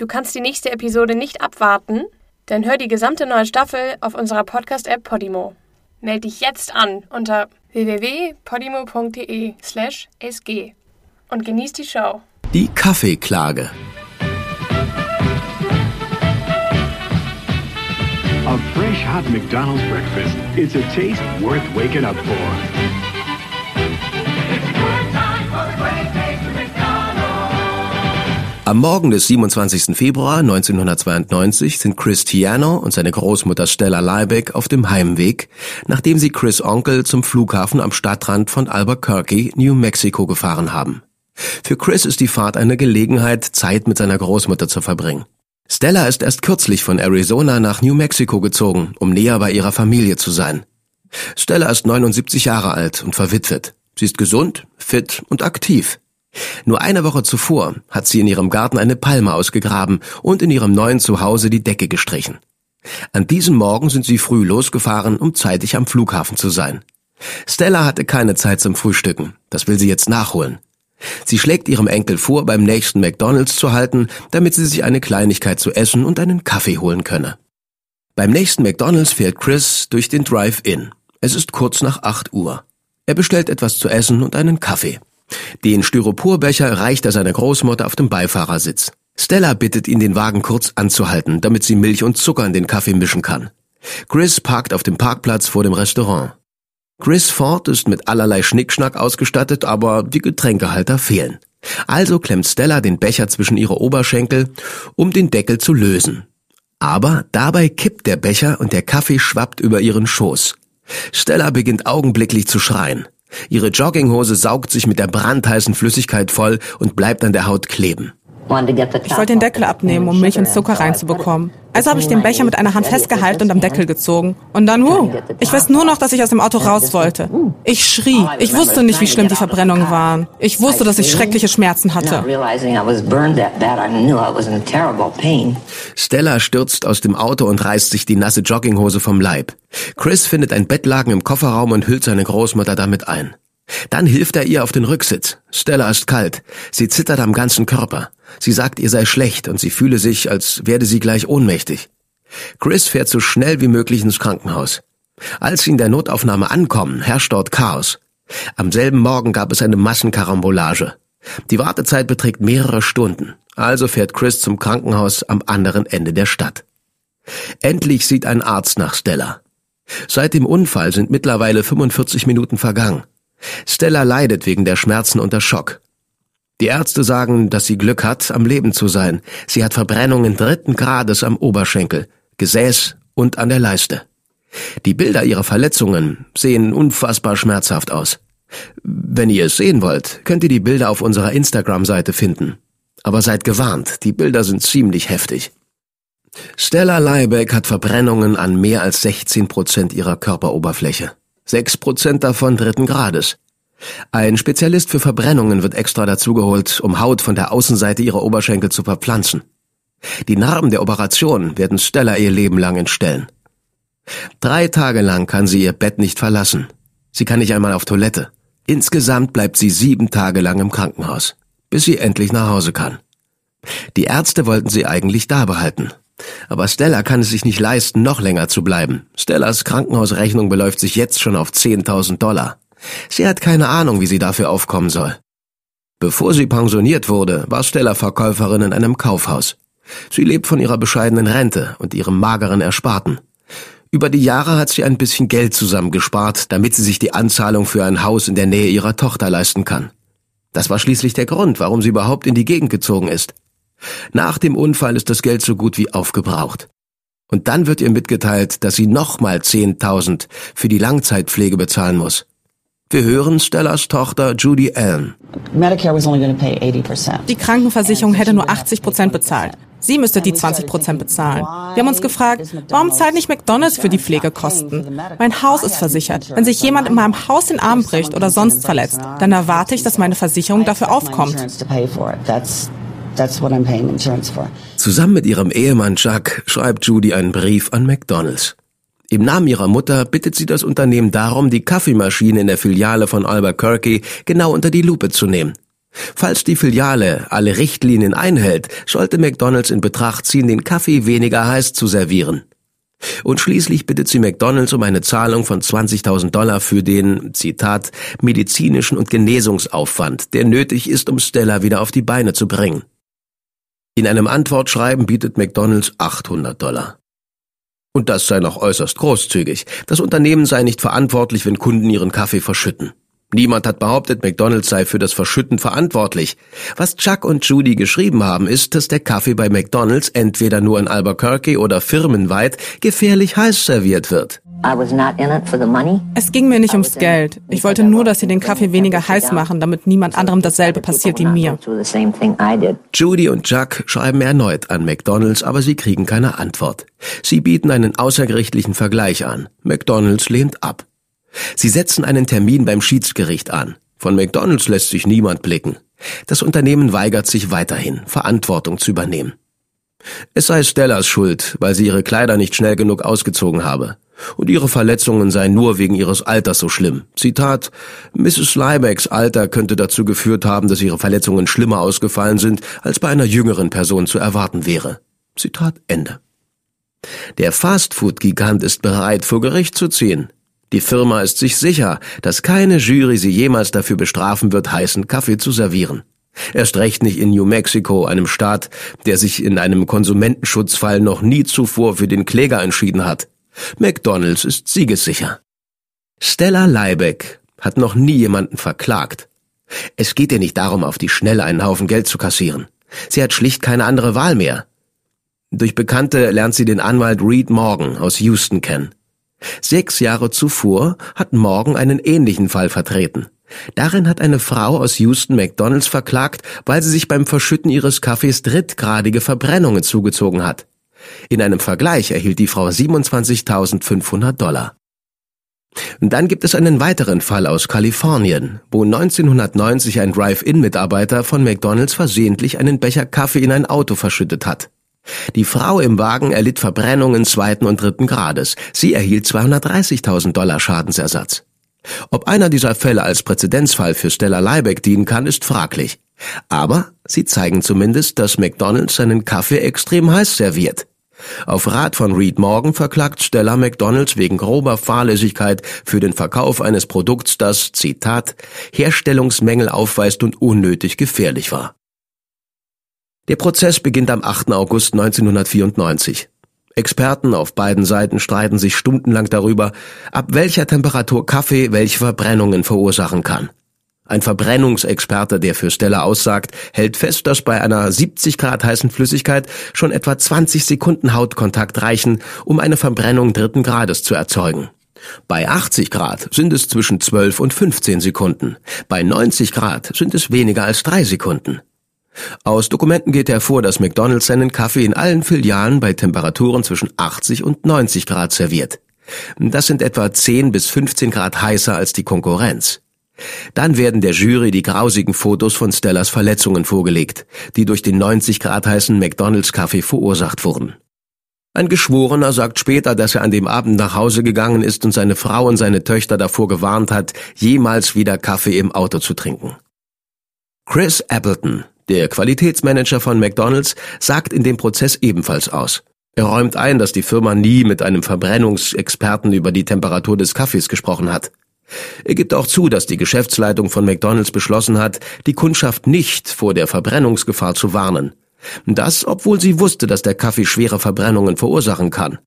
Du kannst die nächste Episode nicht abwarten? Dann hör die gesamte neue Staffel auf unserer Podcast-App Podimo. Meld dich jetzt an unter www.podimo.de/sg und genieß die Show. Die Kaffeeklage. A fresh hot McDonald's breakfast. It's a taste worth waking up for. Am Morgen des 27. Februar 1992 sind Chris Tiano und seine Großmutter Stella Liebeck auf dem Heimweg, nachdem sie Chris Onkel zum Flughafen am Stadtrand von Albuquerque, New Mexico gefahren haben. Für Chris ist die Fahrt eine Gelegenheit, Zeit mit seiner Großmutter zu verbringen. Stella ist erst kürzlich von Arizona nach New Mexico gezogen, um näher bei ihrer Familie zu sein. Stella ist 79 Jahre alt und verwitwet. Sie ist gesund, fit und aktiv. Nur eine Woche zuvor hat sie in ihrem Garten eine Palme ausgegraben und in ihrem neuen Zuhause die Decke gestrichen. An diesem Morgen sind sie früh losgefahren, um zeitig am Flughafen zu sein. Stella hatte keine Zeit zum Frühstücken. Das will sie jetzt nachholen. Sie schlägt ihrem Enkel vor, beim nächsten McDonald's zu halten, damit sie sich eine Kleinigkeit zu essen und einen Kaffee holen könne. Beim nächsten McDonald's fährt Chris durch den Drive-In. Es ist kurz nach 8 Uhr. Er bestellt etwas zu essen und einen Kaffee. Den Styroporbecher reicht er seiner Großmutter auf dem Beifahrersitz. Stella bittet ihn, den Wagen kurz anzuhalten, damit sie Milch und Zucker in den Kaffee mischen kann. Chris parkt auf dem Parkplatz vor dem Restaurant. Chris Ford ist mit allerlei Schnickschnack ausgestattet, aber die Getränkehalter fehlen. Also klemmt Stella den Becher zwischen ihre Oberschenkel, um den Deckel zu lösen. Aber dabei kippt der Becher und der Kaffee schwappt über ihren Schoß. Stella beginnt augenblicklich zu schreien. Ihre Jogginghose saugt sich mit der brandheißen Flüssigkeit voll und bleibt an der Haut kleben. Ich wollte den Deckel abnehmen, um Milch und Zucker reinzubekommen. Also habe ich den Becher mit einer Hand festgehalten und am Deckel gezogen. Und dann, wuh, ich weiß nur noch, dass ich aus dem Auto raus wollte. Ich schrie. Ich wusste nicht, wie schlimm die Verbrennungen waren. Ich wusste, dass ich schreckliche Schmerzen hatte. Stella stürzt aus dem Auto und reißt sich die nasse Jogginghose vom Leib. Chris findet ein Bettlaken im Kofferraum und hüllt seine Großmutter damit ein. Dann hilft er ihr auf den Rücksitz. Stella ist kalt. Sie zittert am ganzen Körper. Sie sagt, ihr sei schlecht und sie fühle sich, als werde sie gleich ohnmächtig. Chris fährt so schnell wie möglich ins Krankenhaus. Als sie in der Notaufnahme ankommen, herrscht dort Chaos. Am selben Morgen gab es eine Massenkarambolage. Die Wartezeit beträgt mehrere Stunden. Also fährt Chris zum Krankenhaus am anderen Ende der Stadt. Endlich sieht ein Arzt nach Stella. Seit dem Unfall sind mittlerweile 45 Minuten vergangen. Stella leidet wegen der Schmerzen unter Schock. Die Ärzte sagen, dass sie Glück hat, am Leben zu sein. Sie hat Verbrennungen dritten Grades am Oberschenkel, Gesäß und an der Leiste. Die Bilder ihrer Verletzungen sehen unfassbar schmerzhaft aus. Wenn ihr es sehen wollt, könnt ihr die Bilder auf unserer Instagram-Seite finden. Aber seid gewarnt, die Bilder sind ziemlich heftig. Stella Leibeck hat Verbrennungen an mehr als 16 Prozent ihrer Körperoberfläche. Sechs Prozent davon dritten Grades. Ein Spezialist für Verbrennungen wird extra dazugeholt, um Haut von der Außenseite ihrer Oberschenkel zu verpflanzen. Die Narben der Operation werden Stella ihr Leben lang entstellen. Drei Tage lang kann sie ihr Bett nicht verlassen. Sie kann nicht einmal auf Toilette. Insgesamt bleibt sie sieben Tage lang im Krankenhaus, bis sie endlich nach Hause kann. Die Ärzte wollten sie eigentlich da behalten. Aber Stella kann es sich nicht leisten, noch länger zu bleiben. Stellas Krankenhausrechnung beläuft sich jetzt schon auf 10.000 Dollar. Sie hat keine Ahnung, wie sie dafür aufkommen soll. Bevor sie pensioniert wurde, war Stella Verkäuferin in einem Kaufhaus. Sie lebt von ihrer bescheidenen Rente und ihrem mageren Ersparten. Über die Jahre hat sie ein bisschen Geld zusammengespart, damit sie sich die Anzahlung für ein Haus in der Nähe ihrer Tochter leisten kann. Das war schließlich der Grund, warum sie überhaupt in die Gegend gezogen ist. Nach dem Unfall ist das Geld so gut wie aufgebraucht. Und dann wird ihr mitgeteilt, dass sie nochmal 10.000 für die Langzeitpflege bezahlen muss. Wir hören Stellas Tochter Judy Allen. Die Krankenversicherung hätte nur 80 Prozent bezahlt. Sie müsste die 20 Prozent bezahlen. Wir haben uns gefragt, warum zahlt nicht McDonald's für die Pflegekosten? Mein Haus ist versichert. Wenn sich jemand in meinem Haus den Arm bricht oder sonst verletzt, dann erwarte ich, dass meine Versicherung dafür aufkommt. Zusammen mit ihrem Ehemann Chuck schreibt Judy einen Brief an McDonald's. Im Namen ihrer Mutter bittet sie das Unternehmen darum, die Kaffeemaschine in der Filiale von Albuquerque genau unter die Lupe zu nehmen. Falls die Filiale alle Richtlinien einhält, sollte McDonald's in Betracht ziehen, den Kaffee weniger heiß zu servieren. Und schließlich bittet sie McDonald's um eine Zahlung von 20.000 Dollar für den, Zitat, medizinischen und Genesungsaufwand, der nötig ist, um Stella wieder auf die Beine zu bringen. In einem Antwortschreiben bietet McDonald's 800 Dollar. Und das sei noch äußerst großzügig. Das Unternehmen sei nicht verantwortlich, wenn Kunden ihren Kaffee verschütten. Niemand hat behauptet, McDonald's sei für das Verschütten verantwortlich. Was Chuck und Judy geschrieben haben, ist, dass der Kaffee bei McDonald's entweder nur in Albuquerque oder firmenweit gefährlich heiß serviert wird. Es ging mir nicht ums Geld. Ich wollte nur, dass sie den Kaffee weniger heiß machen, damit niemand anderem dasselbe passiert wie mir. Judy und Chuck schreiben erneut an McDonald's, aber sie kriegen keine Antwort. Sie bieten einen außergerichtlichen Vergleich an. McDonald's lehnt ab. Sie setzen einen Termin beim Schiedsgericht an. Von McDonald's lässt sich niemand blicken. Das Unternehmen weigert sich weiterhin, Verantwortung zu übernehmen. Es sei Stellas Schuld, weil sie ihre Kleider nicht schnell genug ausgezogen habe. Und ihre Verletzungen seien nur wegen ihres Alters so schlimm. Zitat, Mrs. Slybacks Alter könnte dazu geführt haben, dass ihre Verletzungen schlimmer ausgefallen sind, als bei einer jüngeren Person zu erwarten wäre. Zitat Ende. Der Fastfood-Gigant ist bereit, vor Gericht zu ziehen. Die Firma ist sich sicher, dass keine Jury sie jemals dafür bestrafen wird, heißen Kaffee zu servieren. Erst recht nicht in New Mexico, einem Staat, der sich in einem Konsumentenschutzfall noch nie zuvor für den Kläger entschieden hat. McDonald's ist siegessicher. Stella Leibeck hat noch nie jemanden verklagt. Es geht ihr nicht darum, auf die Schnelle einen Haufen Geld zu kassieren. Sie hat schlicht keine andere Wahl mehr. Durch Bekannte lernt sie den Anwalt Reed Morgan aus Houston kennen. Sechs Jahre zuvor hat Morgan einen ähnlichen Fall vertreten. Darin hat eine Frau aus Houston McDonalds verklagt, weil sie sich beim Verschütten ihres Kaffees drittgradige Verbrennungen zugezogen hat. In einem Vergleich erhielt die Frau 27.500 Dollar. Dann gibt es einen weiteren Fall aus Kalifornien, wo 1990 ein Drive-In-Mitarbeiter von McDonalds versehentlich einen Becher Kaffee in ein Auto verschüttet hat. Die Frau im Wagen erlitt Verbrennungen zweiten und dritten Grades. Sie erhielt 230.000 Dollar Schadensersatz. Ob einer dieser Fälle als Präzedenzfall für Stella Leibeck dienen kann, ist fraglich. Aber sie zeigen zumindest, dass McDonald's seinen Kaffee extrem heiß serviert. Auf Rat von Reed Morgan verklagt Stella McDonald's wegen grober Fahrlässigkeit für den Verkauf eines Produkts, das, Zitat, Herstellungsmängel aufweist und unnötig gefährlich war. Der Prozess beginnt am 8. August 1994. Experten auf beiden Seiten streiten sich stundenlang darüber, ab welcher Temperatur Kaffee welche Verbrennungen verursachen kann. Ein Verbrennungsexperte, der für Stella aussagt, hält fest, dass bei einer 70 Grad heißen Flüssigkeit schon etwa 20 Sekunden Hautkontakt reichen, um eine Verbrennung dritten Grades zu erzeugen. Bei 80 Grad sind es zwischen 12 und 15 Sekunden. Bei 90 Grad sind es weniger als drei Sekunden. Aus Dokumenten geht hervor, dass McDonald's seinen Kaffee in allen Filialen bei Temperaturen zwischen 80 und 90 Grad serviert. Das sind etwa 10 bis 15 Grad heißer als die Konkurrenz. Dann werden der Jury die grausigen Fotos von Stellas Verletzungen vorgelegt, die durch den 90 Grad heißen McDonald's Kaffee verursacht wurden. Ein Geschworener sagt später, dass er an dem Abend nach Hause gegangen ist und seine Frau und seine Töchter davor gewarnt hat, jemals wieder Kaffee im Auto zu trinken. Chris Appleton, der Qualitätsmanager von McDonald's sagt in dem Prozess ebenfalls aus. Er räumt ein, dass die Firma nie mit einem Verbrennungsexperten über die Temperatur des Kaffees gesprochen hat. Er gibt auch zu, dass die Geschäftsleitung von McDonald's beschlossen hat, die Kundschaft nicht vor der Verbrennungsgefahr zu warnen. Das, obwohl sie wusste, dass der Kaffee schwere Verbrennungen verursachen kann.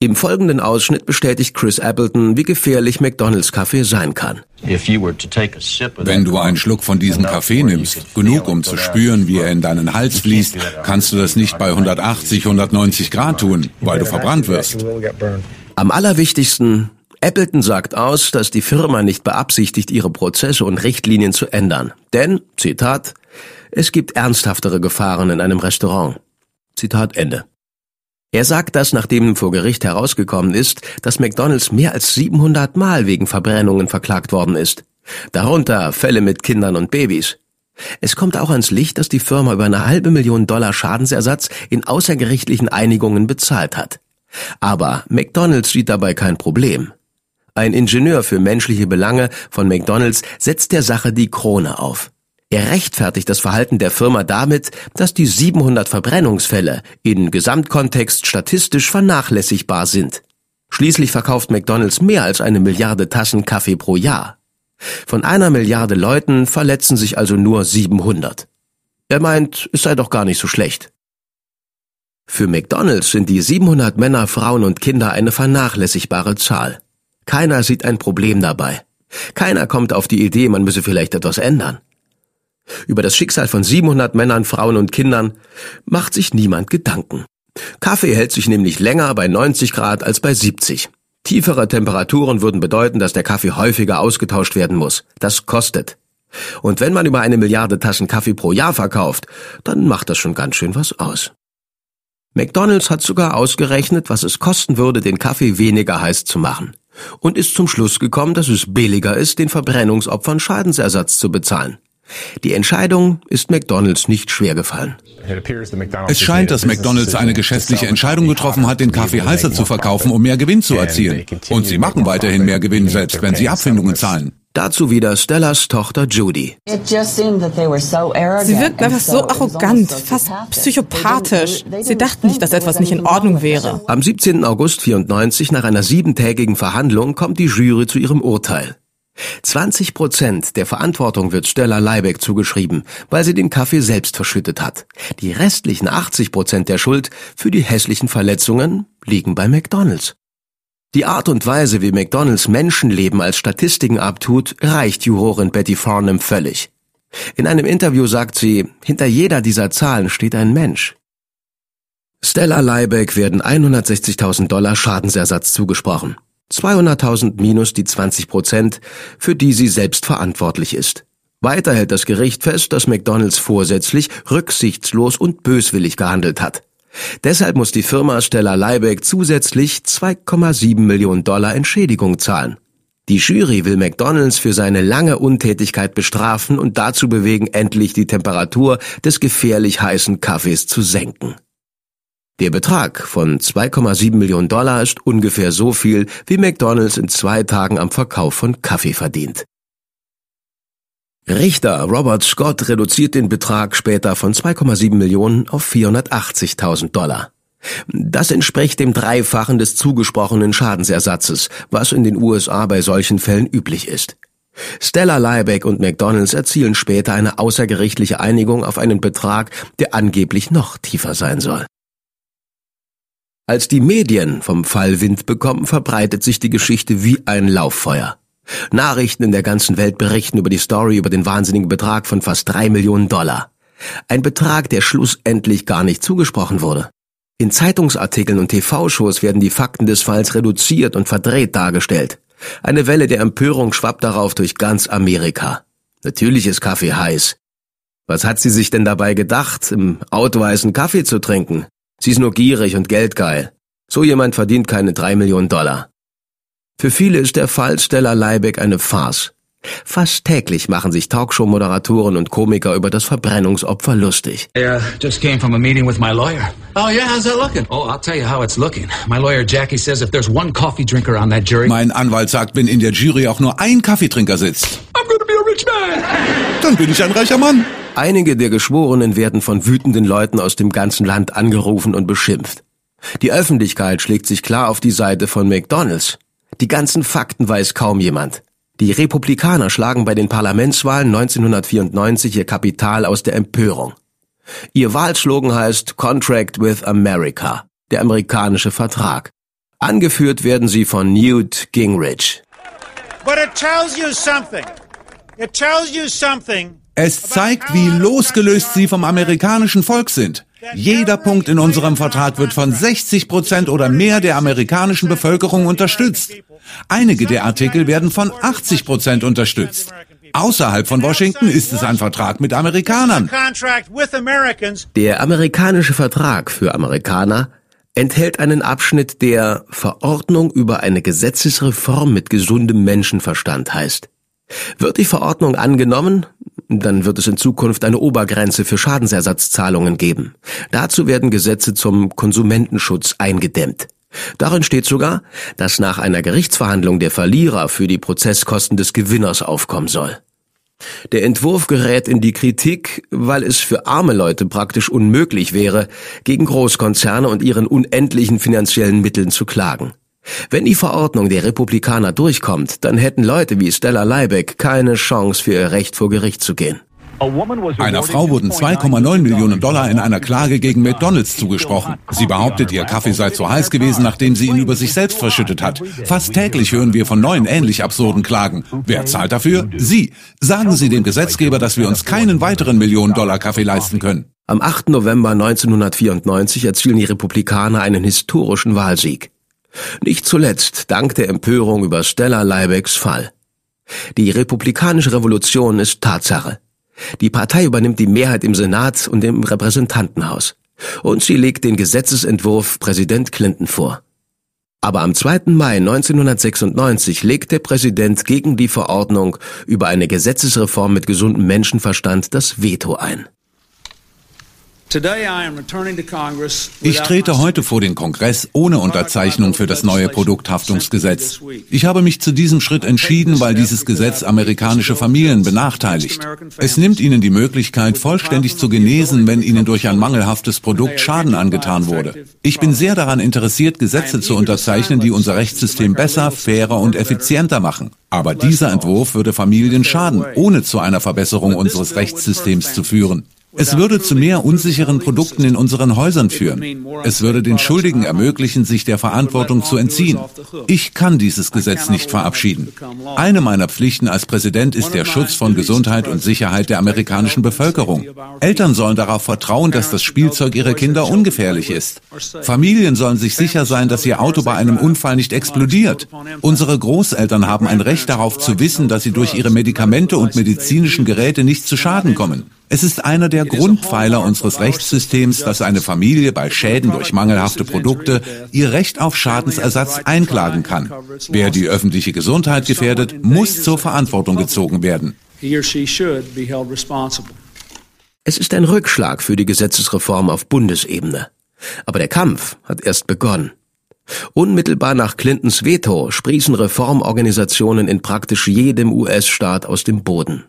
Im folgenden Ausschnitt bestätigt Chris Appleton, wie gefährlich McDonalds Kaffee sein kann. Wenn du einen Schluck von diesem Kaffee nimmst, genug um zu spüren, wie er in deinen Hals fließt, kannst du das nicht bei 180, 190 Grad tun, weil du verbrannt wirst. Am allerwichtigsten, Appleton sagt aus, dass die Firma nicht beabsichtigt, ihre Prozesse und Richtlinien zu ändern. Denn, Zitat, es gibt ernsthaftere Gefahren in einem Restaurant. Zitat Ende. Er sagt das, nachdem vor Gericht herausgekommen ist, dass McDonald's mehr als 700 Mal wegen Verbrennungen verklagt worden ist. Darunter Fälle mit Kindern und Babys. Es kommt auch ans Licht, dass die Firma über eine halbe Million Dollar Schadensersatz in außergerichtlichen Einigungen bezahlt hat. Aber McDonald's sieht dabei kein Problem. Ein Ingenieur für menschliche Belange von McDonald's setzt der Sache die Krone auf. Er rechtfertigt das Verhalten der Firma damit, dass die 700 Verbrennungsfälle in Gesamtkontext statistisch vernachlässigbar sind. Schließlich verkauft McDonald's mehr als eine Milliarde Tassen Kaffee pro Jahr. Von einer Milliarde Leuten verletzen sich also nur 700. Er meint, es sei doch gar nicht so schlecht. Für McDonald's sind die 700 Männer, Frauen und Kinder eine vernachlässigbare Zahl. Keiner sieht ein Problem dabei. Keiner kommt auf die Idee, man müsse vielleicht etwas ändern. Über das Schicksal von 700 Männern, Frauen und Kindern macht sich niemand Gedanken. Kaffee hält sich nämlich länger bei 90 Grad als bei 70. Tiefere Temperaturen würden bedeuten, dass der Kaffee häufiger ausgetauscht werden muss. Das kostet. Und wenn man über eine Milliarde Tassen Kaffee pro Jahr verkauft, dann macht das schon ganz schön was aus. McDonald's hat sogar ausgerechnet, was es kosten würde, den Kaffee weniger heiß zu machen. Und ist zum Schluss gekommen, dass es billiger ist, den Verbrennungsopfern Schadensersatz zu bezahlen. Die Entscheidung ist McDonald's nicht schwer gefallen. Es scheint, dass McDonald's eine geschäftliche Entscheidung getroffen hat, den Kaffee heißer zu verkaufen, um mehr Gewinn zu erzielen. Und sie machen weiterhin mehr Gewinn, selbst wenn sie Abfindungen zahlen. Dazu wieder Stellas Tochter Judy. Sie wirkten einfach so arrogant, fast psychopathisch. Sie dachten nicht, dass etwas nicht in Ordnung wäre. Am 17. August 94, nach einer siebentägigen Verhandlung, kommt die Jury zu ihrem Urteil. 20 Prozent der Verantwortung wird Stella Leibeck zugeschrieben, weil sie den Kaffee selbst verschüttet hat. Die restlichen 80 Prozent der Schuld für die hässlichen Verletzungen liegen bei McDonald's. Die Art und Weise, wie McDonald's Menschenleben als Statistiken abtut, reicht Jurorin Betty Farnham völlig. In einem Interview sagt sie, hinter jeder dieser Zahlen steht ein Mensch. Stella Leibeck werden 160.000 Dollar Schadensersatz zugesprochen. 200.000 minus die 20 Prozent, für die sie selbst verantwortlich ist. Weiter hält das Gericht fest, dass McDonald's vorsätzlich, rücksichtslos und böswillig gehandelt hat. Deshalb muss die Firma Stella Leibeck zusätzlich 2,7 Millionen Dollar Entschädigung zahlen. Die Jury will McDonald's für seine lange Untätigkeit bestrafen und dazu bewegen, endlich die Temperatur des gefährlich heißen Kaffees zu senken. Der Betrag von 2,7 Millionen Dollar ist ungefähr so viel, wie McDonald's in zwei Tagen am Verkauf von Kaffee verdient. Richter Robert Scott reduziert den Betrag später von 2,7 Millionen auf 480.000 Dollar. Das entspricht dem Dreifachen des zugesprochenen Schadensersatzes, was in den USA bei solchen Fällen üblich ist. Stella Liebeck und McDonald's erzielen später eine außergerichtliche Einigung auf einen Betrag, der angeblich noch tiefer sein soll. Als die Medien vom Fall Wind bekommen, verbreitet sich die Geschichte wie ein Lauffeuer. Nachrichten in der ganzen Welt berichten über die Story über den wahnsinnigen Betrag von fast drei Millionen Dollar. Ein Betrag, der schlussendlich gar nicht zugesprochen wurde. In Zeitungsartikeln und TV-Shows werden die Fakten des Falls reduziert und verdreht dargestellt. Eine Welle der Empörung schwappt darauf durch ganz Amerika. Natürlich ist Kaffee heiß. Was hat sie sich denn dabei gedacht, im Auto heißen Kaffee zu trinken? Sie ist nur gierig und geldgeil. So jemand verdient keine drei Millionen Dollar. Für viele ist der Fall Stella Leibeck eine Farce. Fast täglich machen sich Talkshow-Moderatoren und Komiker über das Verbrennungsopfer lustig. I just came from a meeting with my lawyer. Oh yeah, how's that looking? Oh, I'll tell you how it's looking. My lawyer Jackie says if there's one coffee drinker on that jury. Mein Anwalt sagt, wenn in der Jury auch nur ein Kaffeetrinker sitzt. I'm gonna be a rich man. Dann bin ich ein reicher Mann. Einige der Geschworenen werden von wütenden Leuten aus dem ganzen Land angerufen und beschimpft. Die Öffentlichkeit schlägt sich klar auf die Seite von McDonald's. Die ganzen Fakten weiß kaum jemand. Die Republikaner schlagen bei den Parlamentswahlen 1994 ihr Kapital aus der Empörung. Ihr Wahlslogan heißt Contract with America, der amerikanische Vertrag. Angeführt werden sie von Newt Gingrich. But it tells you something. It tells you something es zeigt, wie losgelöst sie vom amerikanischen Volk sind. Jeder Punkt in unserem Vertrag wird von 60 Prozent oder mehr der amerikanischen Bevölkerung unterstützt. Einige der Artikel werden von 80 Prozent unterstützt. Außerhalb von Washington ist es ein Vertrag mit Amerikanern. Der amerikanische Vertrag für Amerikaner enthält einen Abschnitt, der Verordnung über eine Gesetzesreform mit gesundem Menschenverstand heißt. Wird die Verordnung angenommen, dann wird es in Zukunft eine Obergrenze für Schadensersatzzahlungen geben. Dazu werden Gesetze zum Konsumentenschutz eingedämmt. Darin steht sogar, dass nach einer Gerichtsverhandlung der Verlierer für die Prozesskosten des Gewinners aufkommen soll. Der Entwurf gerät in die Kritik, weil es für arme Leute praktisch unmöglich wäre, gegen Großkonzerne und ihren unendlichen finanziellen Mitteln zu klagen. Wenn die Verordnung der Republikaner durchkommt, dann hätten Leute wie Stella Leibeck keine Chance für ihr Recht vor Gericht zu gehen. Einer Frau wurden 2,9 Millionen Dollar in einer Klage gegen McDonald's zugesprochen. Sie behauptet, ihr Kaffee sei zu heiß gewesen, nachdem sie ihn über sich selbst verschüttet hat. Fast täglich hören wir von neuen ähnlich absurden Klagen. Wer zahlt dafür? Sie. Sagen Sie dem Gesetzgeber, dass wir uns keinen weiteren Millionen Dollar Kaffee leisten können. Am 8. November 1994 erzielen die Republikaner einen historischen Wahlsieg. Nicht zuletzt dank der Empörung über Stella Leibecks Fall. Die republikanische Revolution ist Tatsache. Die Partei übernimmt die Mehrheit im Senat und im Repräsentantenhaus. Und sie legt den Gesetzesentwurf Präsident Clinton vor. Aber am 2. Mai 1996 legt der Präsident gegen die Verordnung über eine Gesetzesreform mit gesundem Menschenverstand das Veto ein. Ich trete heute vor den Kongress ohne Unterzeichnung für das neue Produkthaftungsgesetz. Ich habe mich zu diesem Schritt entschieden, weil dieses Gesetz amerikanische Familien benachteiligt. Es nimmt ihnen die Möglichkeit, vollständig zu genesen, wenn ihnen durch ein mangelhaftes Produkt Schaden angetan wurde. Ich bin sehr daran interessiert, Gesetze zu unterzeichnen, die unser Rechtssystem besser, fairer und effizienter machen. Aber dieser Entwurf würde Familien schaden, ohne zu einer Verbesserung unseres Rechtssystems zu führen. Es würde zu mehr unsicheren Produkten in unseren Häusern führen. Es würde den Schuldigen ermöglichen, sich der Verantwortung zu entziehen. Ich kann dieses Gesetz nicht verabschieden. Eine meiner Pflichten als Präsident ist der Schutz von Gesundheit und Sicherheit der amerikanischen Bevölkerung. Eltern sollen darauf vertrauen, dass das Spielzeug ihrer Kinder ungefährlich ist. Familien sollen sich sicher sein, dass ihr Auto bei einem Unfall nicht explodiert. Unsere Großeltern haben ein Recht darauf zu wissen, dass sie durch ihre Medikamente und medizinischen Geräte nicht zu Schaden kommen. Es ist einer der Grundpfeiler unseres Rechtssystems, dass eine Familie bei Schäden durch mangelhafte Produkte ihr Recht auf Schadensersatz einklagen kann. Wer die öffentliche Gesundheit gefährdet, muss zur Verantwortung gezogen werden. Es ist ein Rückschlag für die Gesetzesreform auf Bundesebene. Aber der Kampf hat erst begonnen. Unmittelbar nach Clintons Veto sprießen Reformorganisationen in praktisch jedem US-Staat aus dem Boden.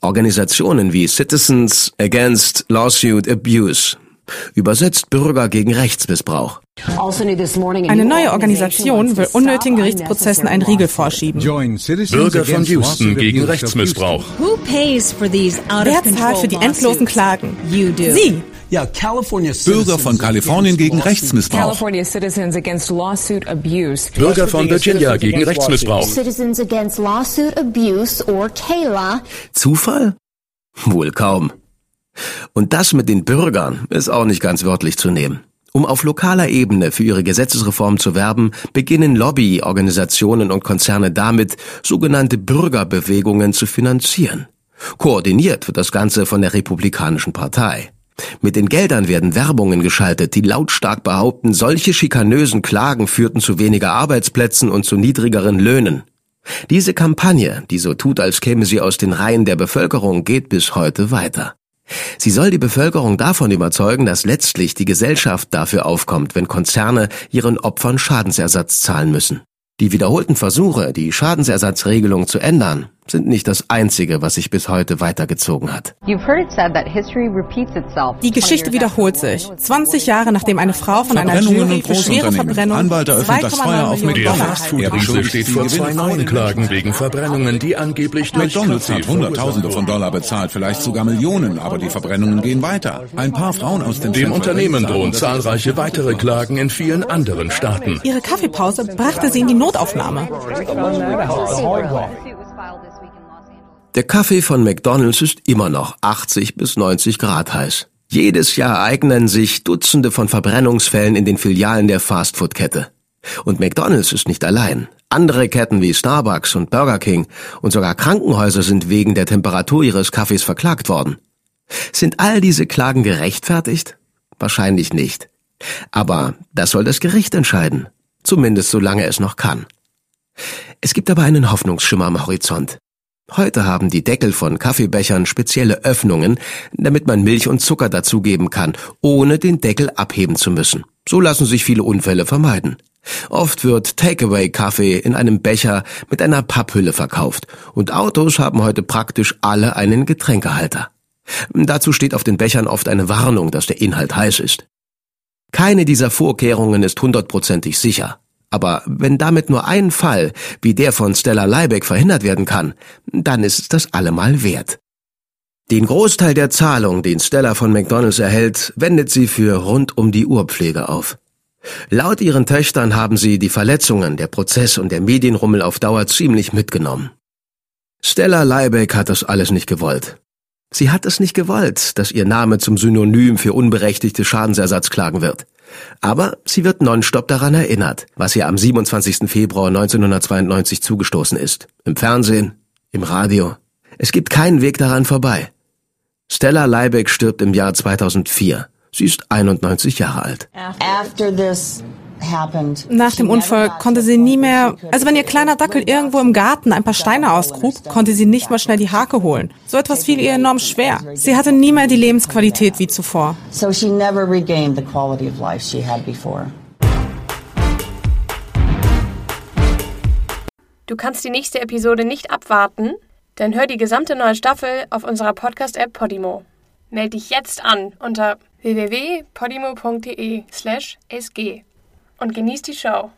Organisationen wie Citizens Against Lawsuit Abuse, übersetzt Bürger gegen Rechtsmissbrauch. Also Eine neue Organisation will unnötigen Gerichtsprozessen einen Riegel vorschieben. Bürger von Houston gegen Rechtsmissbrauch. Wer zahlt für die endlosen Klagen? Sie! Bürger von Kalifornien gegen Rechtsmissbrauch. Bürger von Virginia gegen Rechtsmissbrauch. Zufall? Wohl kaum. Und das mit den Bürgern ist auch nicht ganz wörtlich zu nehmen. Um auf lokaler Ebene für ihre Gesetzesreform zu werben, beginnen Lobbyorganisationen und Konzerne damit, sogenannte Bürgerbewegungen zu finanzieren. Koordiniert wird das Ganze von der Republikanischen Partei. Mit den Geldern werden Werbungen geschaltet, die lautstark behaupten, solche schikanösen Klagen führten zu weniger Arbeitsplätzen und zu niedrigeren Löhnen. Diese Kampagne, die so tut, als käme sie aus den Reihen der Bevölkerung, geht bis heute weiter. Sie soll die Bevölkerung davon überzeugen, dass letztlich die Gesellschaft dafür aufkommt, wenn Konzerne ihren Opfern Schadensersatz zahlen müssen. Die wiederholten Versuche, die Schadensersatzregelung zu ändern, sind nicht das Einzige, was sich bis heute weitergezogen hat. Die Geschichte wiederholt sich. 20 Jahre nachdem eine Frau von einer Jury für schwere Verbrennung Anwalt eröffnet das Feuer auf Der McDonald's. Fastfood-Riese steht vor zwei neuen Klagen wegen Verbrennungen, die angeblich durch McDonald's hat Hunderttausende von Dollar bezahlt, vielleicht sogar Millionen, aber die Verbrennungen gehen weiter. Ein paar Frauen aus dem Dem Unternehmen drohen zahlreiche weitere Klagen in vielen anderen Staaten. Ihre Kaffeepause brachte sie in die Notaufnahme. Der Kaffee von McDonald's ist immer noch 80 bis 90 Grad heiß. Jedes Jahr ereignen sich Dutzende von Verbrennungsfällen in den Filialen der Fastfood-Kette. Und McDonald's ist nicht allein. Andere Ketten wie Starbucks und Burger King und sogar Krankenhäuser sind wegen der Temperatur ihres Kaffees verklagt worden. Sind all diese Klagen gerechtfertigt? Wahrscheinlich nicht. Aber das soll das Gericht entscheiden. Zumindest solange es noch kann. Es gibt aber einen Hoffnungsschimmer am Horizont. Heute haben die Deckel von Kaffeebechern spezielle Öffnungen, damit man Milch und Zucker dazugeben kann, ohne den Deckel abheben zu müssen. So lassen sich viele Unfälle vermeiden. Oft wird Takeaway-Kaffee in einem Becher mit einer Papphülle verkauft und Autos haben heute praktisch alle einen Getränkehalter. Dazu steht auf den Bechern oft eine Warnung, dass der Inhalt heiß ist. Keine dieser Vorkehrungen ist hundertprozentig sicher. Aber wenn damit nur ein Fall, wie der von Stella Leibeck, verhindert werden kann, dann ist es das allemal wert. Den Großteil der Zahlung, den Stella von McDonalds erhält, wendet sie für rund um die Uhrpflege auf. Laut ihren Töchtern haben sie die Verletzungen, der Prozess und der Medienrummel auf Dauer ziemlich mitgenommen. Stella Leibeck hat das alles nicht gewollt. Sie hat es nicht gewollt, dass ihr Name zum Synonym für unberechtigte Schadensersatzklagen wird. Aber sie wird nonstop daran erinnert, was ihr am 27. Februar 1992 zugestoßen ist. Im Fernsehen, im Radio. Es gibt keinen Weg daran vorbei. Stella Leibeck stirbt im Jahr 2004. Sie ist 91 Jahre alt. Nach dem Unfall konnte sie nie mehr, also wenn ihr kleiner Dackel irgendwo im Garten ein paar Steine ausgrub, konnte sie nicht mal schnell die Hake holen. So etwas fiel ihr enorm schwer. Sie hatte nie mehr die Lebensqualität wie zuvor. Du kannst die nächste Episode nicht abwarten, dann hör die gesamte neue Staffel auf unserer Podcast-App Podimo. Meld dich jetzt an unter www.podimo.de/sg und genieß die Show.